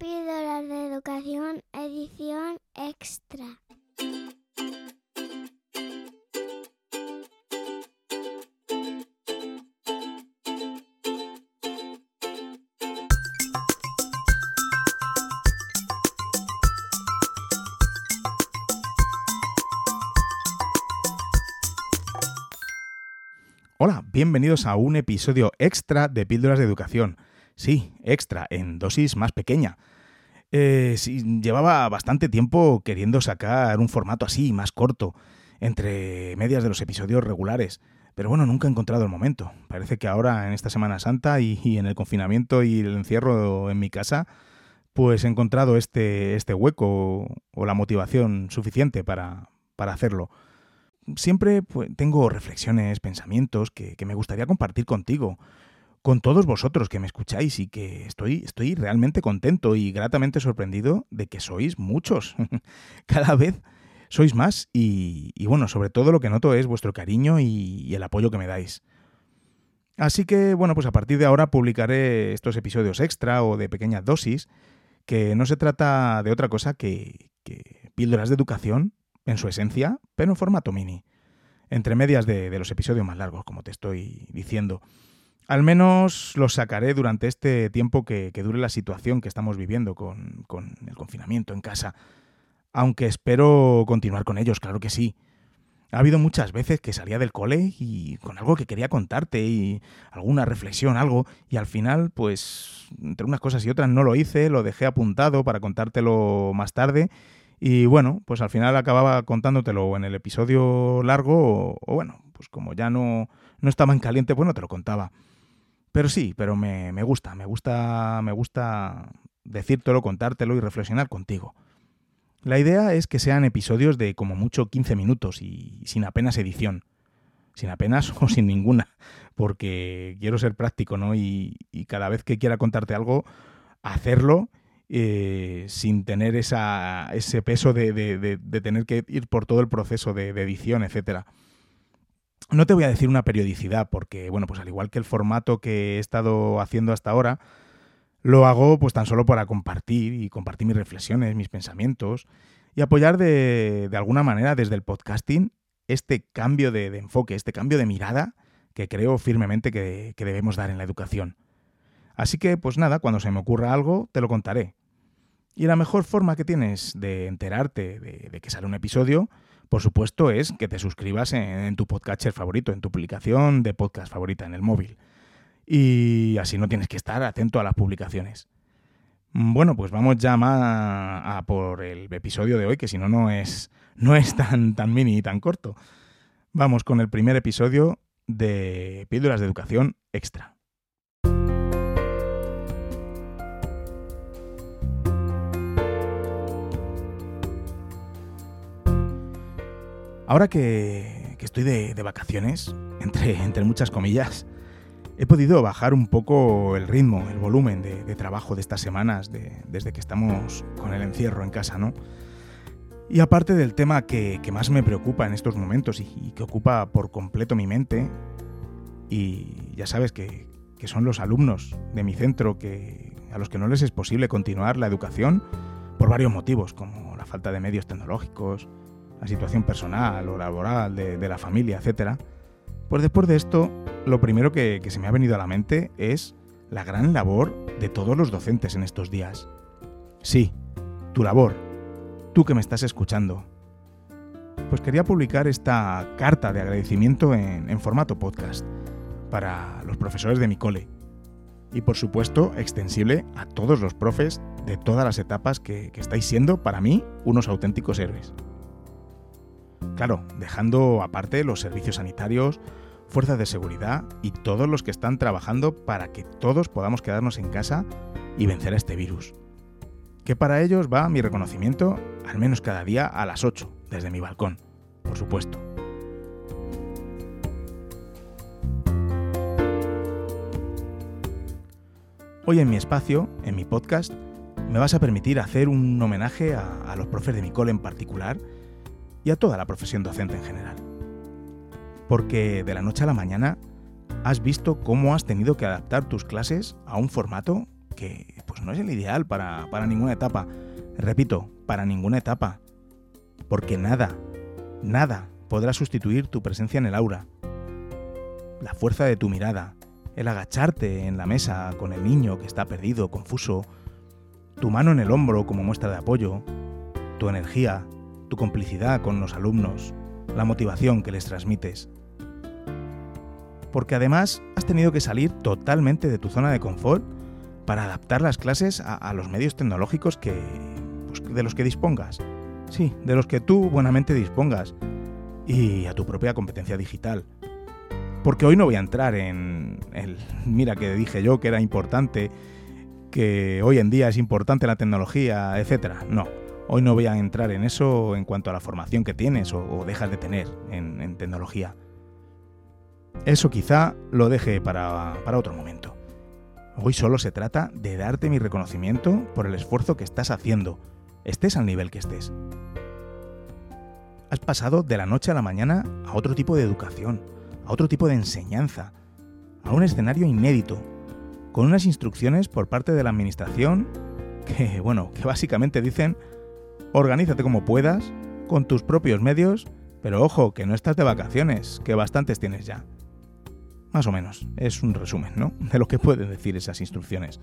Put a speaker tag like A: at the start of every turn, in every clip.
A: Píldoras de Educación, edición extra.
B: Hola, bienvenidos a un episodio extra de Píldoras de Educación. Sí, extra, en dosis más pequeña. Eh, llevaba bastante tiempo queriendo sacar un formato así, más corto, entre medias de los episodios regulares. Pero bueno, nunca he encontrado el momento. Parece que ahora, en esta Semana Santa y, y en el confinamiento y el encierro en mi casa, pues he encontrado este, este hueco o la motivación suficiente para, para hacerlo siempre pues, tengo reflexiones, pensamientos que, que, me gustaría compartir contigo, con todos vosotros que me escucháis y que estoy, estoy realmente contento y gratamente sorprendido de que sois muchos. Cada vez sois más y, bueno, sobre todo lo que noto es vuestro cariño y, el apoyo que me dais. Así que bueno, pues a partir de ahora publicaré estos episodios extra o de pequeñas dosis, que no se trata de otra cosa que, que píldoras de educación en su esencia, pero en formato mini, entre medias de, los episodios más largos, como te estoy diciendo. Al menos los sacaré durante este tiempo que, dure la situación que estamos viviendo con, el confinamiento en casa, aunque espero continuar con ellos, claro que sí. Ha habido muchas veces que salía del cole y con algo que quería contarte y alguna reflexión, algo, y al final, pues, entre unas cosas y otras no lo hice, lo dejé apuntado para contártelo más tarde y bueno, pues al final acababa contándotelo en el episodio largo o, o bueno, pues como ya no, no estaba en caliente, bueno, te lo contaba. Pero sí, pero me, me gusta, me gusta, me gusta decírtelo, contártelo y reflexionar contigo. La idea es que sean episodios de como mucho 15 minutos y sin apenas edición. Sin apenas o sin ninguna, porque quiero ser práctico, ¿no? Y, y cada vez que quiera contarte algo, hacerlo eh, sin tener esa, ese peso de, de, de, de, tener que ir por todo el proceso de, edición, etcétera. No te voy a decir una periodicidad, porque, bueno, pues al igual que el formato que he estado haciendo hasta ahora, lo hago pues tan solo para compartir y compartir mis reflexiones, mis pensamientos y apoyar de, de alguna manera desde el podcasting este cambio de, enfoque, este cambio de mirada que creo firmemente que, que debemos dar en la educación. Así que, pues nada, cuando se me ocurra algo, te lo contaré. Y la mejor forma que tienes de enterarte de, que sale un episodio, por supuesto, es que te suscribas en, tu podcatcher favorito, en tu aplicación de podcast favorita en el móvil. Y así no tienes que estar atento a las publicaciones. Bueno, pues vamos ya a por el episodio de hoy, que si no, no es, no es tan, tan mini y tan corto. Vamos con el primer episodio de Píldoras de Educación Extra. Ahora que, que estoy de, de vacaciones, entre, entre, muchas comillas, he podido bajar un poco el ritmo, el volumen de, de trabajo de estas semanas, de, desde que estamos con el encierro en casa, ¿no? Y aparte del tema que, que más me preocupa en estos momentos y, y, que ocupa por completo mi mente, y ya sabes que, que son los alumnos de mi centro que, a los que no les es posible continuar la educación por varios motivos, como la falta de medios tecnológicos, la situación personal o laboral de, la familia, etc., pues después de esto, lo primero que, se me ha venido a la mente es la gran labor de todos los docentes en estos días. Sí, tu labor, tú que me estás escuchando. Pues quería publicar esta carta de agradecimiento en, en formato podcast para los profesores de mi cole. Y por supuesto, extensible a todos los profes de todas las etapas que, que estáis siendo, para mí, unos auténticos héroes. Claro, dejando aparte los servicios sanitarios, fuerzas de seguridad y todos los que están trabajando para que todos podamos quedarnos en casa y vencer a este virus. Que para ellos va mi reconocimiento al menos cada día a las 8, desde mi balcón, por supuesto. Hoy en mi espacio, en mi podcast, me vas a permitir hacer un homenaje a, a los profes de mi cole en particular y a toda la profesión docente en general. Porque de la noche a la mañana has visto cómo has tenido que adaptar tus clases a un formato que pues no es el ideal para, para ninguna etapa. Repito, para ninguna etapa. Porque nada, nada podrá sustituir tu presencia en el aura. La fuerza de tu mirada, el agacharte en la mesa con el niño que está perdido, confuso, tu mano en el hombro como muestra de apoyo, tu energía, tu complicidad con los alumnos, la motivación que les transmites. Porque además has tenido que salir totalmente de tu zona de confort para adaptar las clases a, los medios tecnológicos que, pues, de los que dispongas. Sí, de los que tú buenamente dispongas. Y a tu propia competencia digital. Porque hoy no voy a entrar en el, mira que dije yo que era importante, que hoy en día es importante la tecnología, etcétera. No, hoy no voy a entrar en eso en cuanto a la formación que tienes o, dejas de tener en, tecnología. Eso quizá lo deje para, para otro momento. Hoy solo se trata de darte mi reconocimiento por el esfuerzo que estás haciendo, estés al nivel que estés. Has pasado de la noche a la mañana a otro tipo de educación, a otro tipo de enseñanza, a un escenario inédito, con unas instrucciones por parte de la administración que, bueno, que básicamente dicen, organízate como puedas, con tus propios medios, pero ojo, que no estás de vacaciones, que bastantes tienes ya. Más o menos, es un resumen, ¿no? De lo que pueden decir esas instrucciones.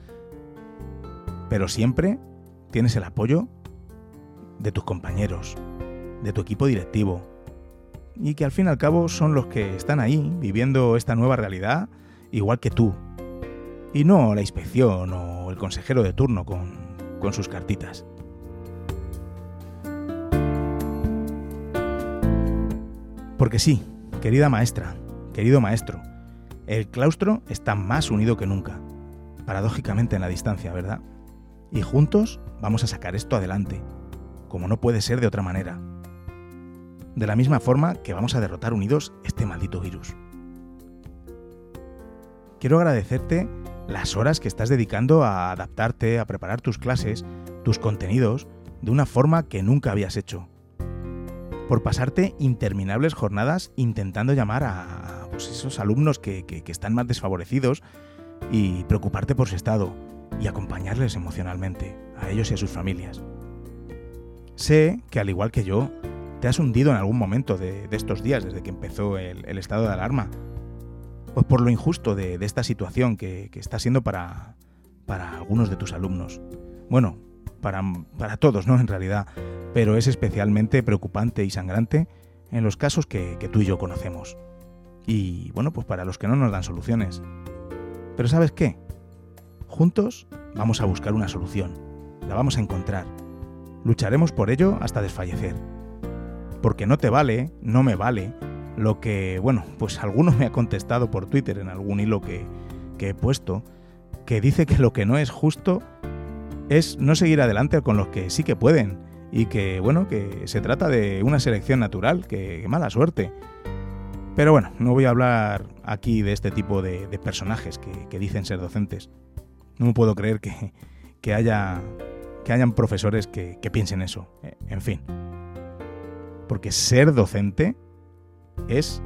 B: Pero siempre tienes el apoyo de tus compañeros, de tu equipo directivo, y que al fin y al cabo son los que están ahí viviendo esta nueva realidad igual que tú. Y no la inspección o el consejero de turno con, con sus cartitas. Porque sí, querida maestra, querido maestro, el claustro está más unido que nunca, paradójicamente en la distancia, ¿verdad? Y juntos vamos a sacar esto adelante, como no puede ser de otra manera de la misma forma que vamos a derrotar unidos este maldito virus. Quiero agradecerte las horas que estás dedicando a adaptarte, a preparar tus clases, tus contenidos, de una forma que nunca habías hecho. Por pasarte interminables jornadas intentando llamar a, pues, esos alumnos que, están más desfavorecidos y preocuparte por su estado y acompañarles emocionalmente, a ellos y a sus familias. Sé que al igual que yo, ¿Te has hundido en algún momento de, estos días, desde que empezó el, estado de alarma? Pues por lo injusto de, esta situación que, está siendo para, para algunos de tus alumnos. Bueno, para, para, todos, ¿no? En realidad, pero es especialmente preocupante y sangrante en los casos que, tú y yo conocemos. Y bueno, pues para los que no nos dan soluciones. Pero ¿sabes qué? Juntos vamos a buscar una solución. La vamos a encontrar. Lucharemos por ello hasta desfallecer porque no te vale, no me vale, lo que, bueno, pues alguno me ha contestado por Twitter en algún hilo que, he puesto, que dice que lo que no es justo es no seguir adelante con los que sí que pueden y que, bueno, que se trata de una selección natural, que, mala suerte. Pero bueno, no voy a hablar aquí de este tipo de, personajes que, dicen ser docentes. No me puedo creer que, que, haya, que hayan profesores que, piensen eso. En fin. Porque ser docente es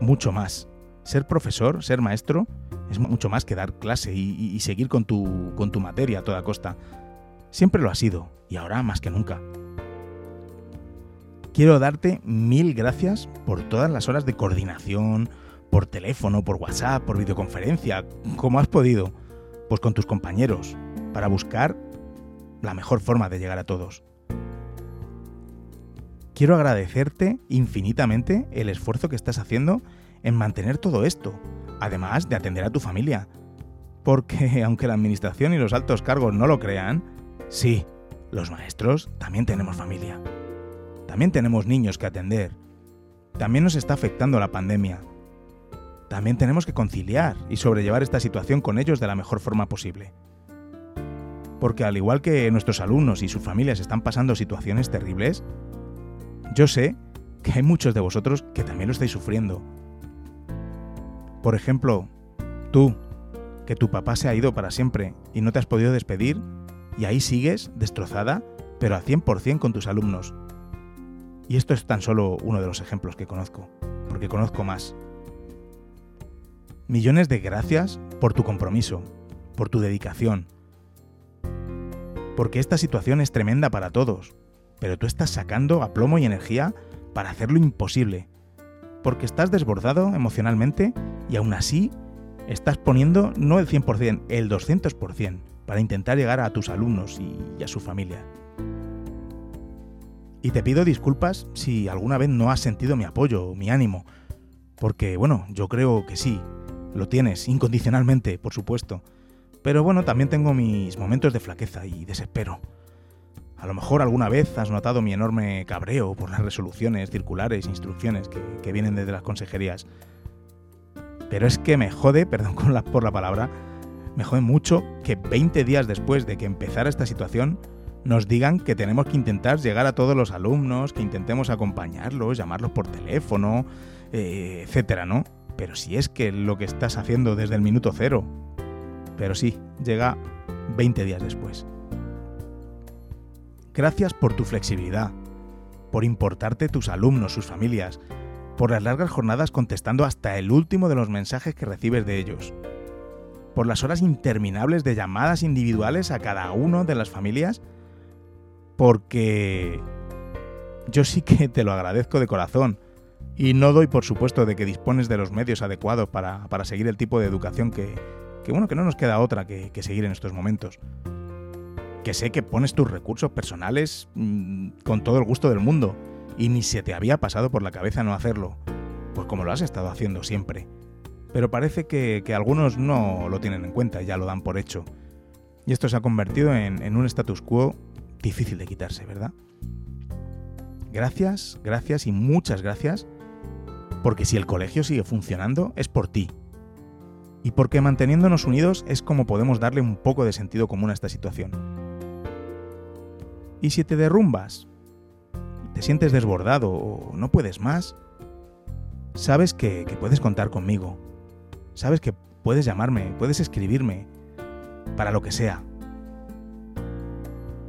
B: mucho más. Ser profesor, ser maestro, es mucho más que dar clase y, seguir con tu, con tu materia a toda costa. Siempre lo ha sido, y ahora más que nunca. Quiero darte mil gracias por todas las horas de coordinación, por teléfono, por WhatsApp, por videoconferencia, como has podido, pues con tus compañeros, para buscar la mejor forma de llegar a todos quiero agradecerte infinitamente el esfuerzo que estás haciendo en mantener todo esto, además de atender a tu familia. Porque aunque la administración y los altos cargos no lo crean, sí, los maestros también tenemos familia. También tenemos niños que atender. También nos está afectando la pandemia. También tenemos que conciliar y sobrellevar esta situación con ellos de la mejor forma posible. Porque al igual que nuestros alumnos y sus familias están pasando situaciones terribles, yo sé que hay muchos de vosotros que también lo estáis sufriendo. Por ejemplo, tú, que tu papá se ha ido para siempre y no te has podido despedir, y ahí sigues destrozada, pero al 100% con tus alumnos. Y esto es tan solo uno de los ejemplos que conozco, porque conozco más. Millones de gracias por tu compromiso, por tu dedicación, porque esta situación es tremenda para todos, pero tú estás sacando a plomo y energía para hacer lo imposible, porque estás desbordado emocionalmente y aún así estás poniendo no el 100%, el 200% para intentar llegar a tus alumnos y a su familia. Y te pido disculpas si alguna vez no has sentido mi apoyo, mi ánimo, porque bueno, yo creo que sí, lo tienes, incondicionalmente, por supuesto. Pero bueno, también tengo mis momentos de flaqueza y desespero. A lo mejor alguna vez has notado mi enorme cabreo por las resoluciones, circulares, instrucciones que, vienen desde las consejerías. Pero es que me jode, perdón por la palabra, me jode mucho que 20 días después de que empezara esta situación nos digan que tenemos que intentar llegar a todos los alumnos, que intentemos acompañarlos, llamarlos por teléfono, eh, etcétera, ¿no? Pero si es que lo que estás haciendo desde el minuto cero. Pero sí, llega 20 días después. Gracias por tu flexibilidad, por importarte tus alumnos, sus familias, por las largas jornadas contestando hasta el último de los mensajes que recibes de ellos, por las horas interminables de llamadas individuales a cada uno de las familias porque yo sí que te lo agradezco de corazón y no doy por supuesto de que dispones de los medios adecuados para, seguir el tipo de educación que, bueno, que no nos queda otra que, seguir en estos momentos. Que sé que pones tus recursos personales mm, con todo el gusto del mundo y ni se te había pasado por la cabeza no hacerlo, pues como lo has estado haciendo siempre. Pero parece que, algunos no lo tienen en cuenta, ya lo dan por hecho. Y esto se ha convertido en, un status quo difícil de quitarse, ¿verdad? Gracias, gracias y muchas gracias, porque si el colegio sigue funcionando es por ti. Y porque manteniéndonos unidos es como podemos darle un poco de sentido común a esta situación. Y si te derrumbas, te sientes desbordado o no puedes más, sabes que puedes contar conmigo. Sabes que puedes llamarme, puedes escribirme, para lo que sea.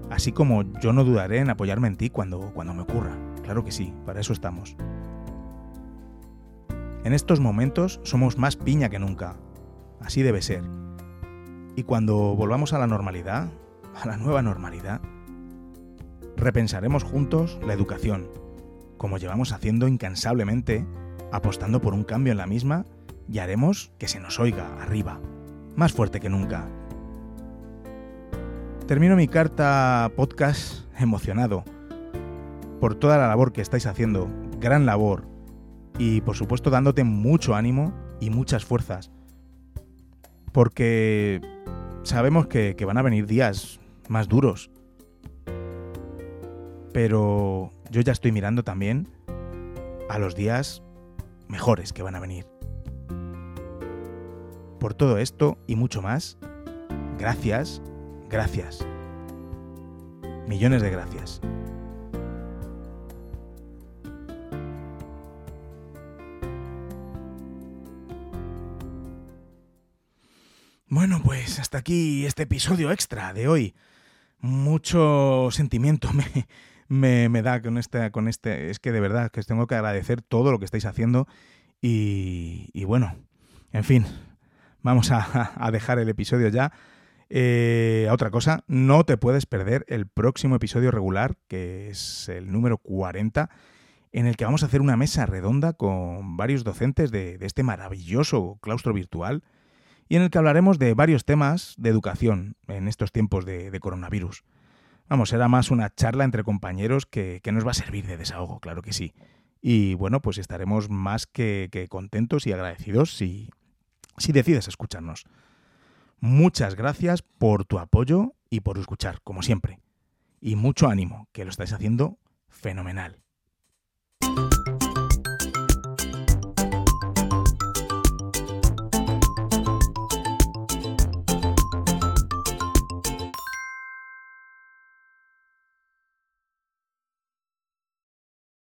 B: Así como yo no dudaré en apoyarme en ti cuando, cuando me ocurra. Claro que sí, para eso estamos. En estos momentos somos más piña que nunca. Así debe ser. Y cuando volvamos a la normalidad, a la nueva normalidad, repensaremos juntos la educación, como llevamos haciendo incansablemente, apostando por un cambio en la misma y haremos que se nos oiga arriba, más fuerte que nunca, Termino mi carta podcast emocionado por toda la labor que estáis haciendo, gran labor, y por supuesto dándote mucho ánimo y muchas fuerzas, porque sabemos que, van a venir días más duros, pero yo ya estoy mirando también a los días mejores que van a venir. Por todo esto y mucho más, gracias Gracias. Millones de gracias. Bueno, pues hasta aquí este episodio extra de hoy. Mucho sentimiento me, me, da con este, con este. Es que de verdad que os tengo que agradecer todo lo que estáis haciendo. Y, y bueno, en fin, vamos a, dejar el episodio ya. Eh, otra cosa, no te puedes perder el próximo episodio regular, que es el número 40, en el que vamos a hacer una mesa redonda con varios docentes de, este maravilloso claustro virtual y en el que hablaremos de varios temas de educación en estos tiempos de, coronavirus. Vamos, será más una charla entre compañeros que, nos va a servir de desahogo, claro que sí. Y bueno, pues estaremos más que, contentos y agradecidos si, si decides escucharnos. Muchas gracias por tu apoyo y por escuchar, como siempre. Y mucho ánimo, que lo estáis haciendo fenomenal.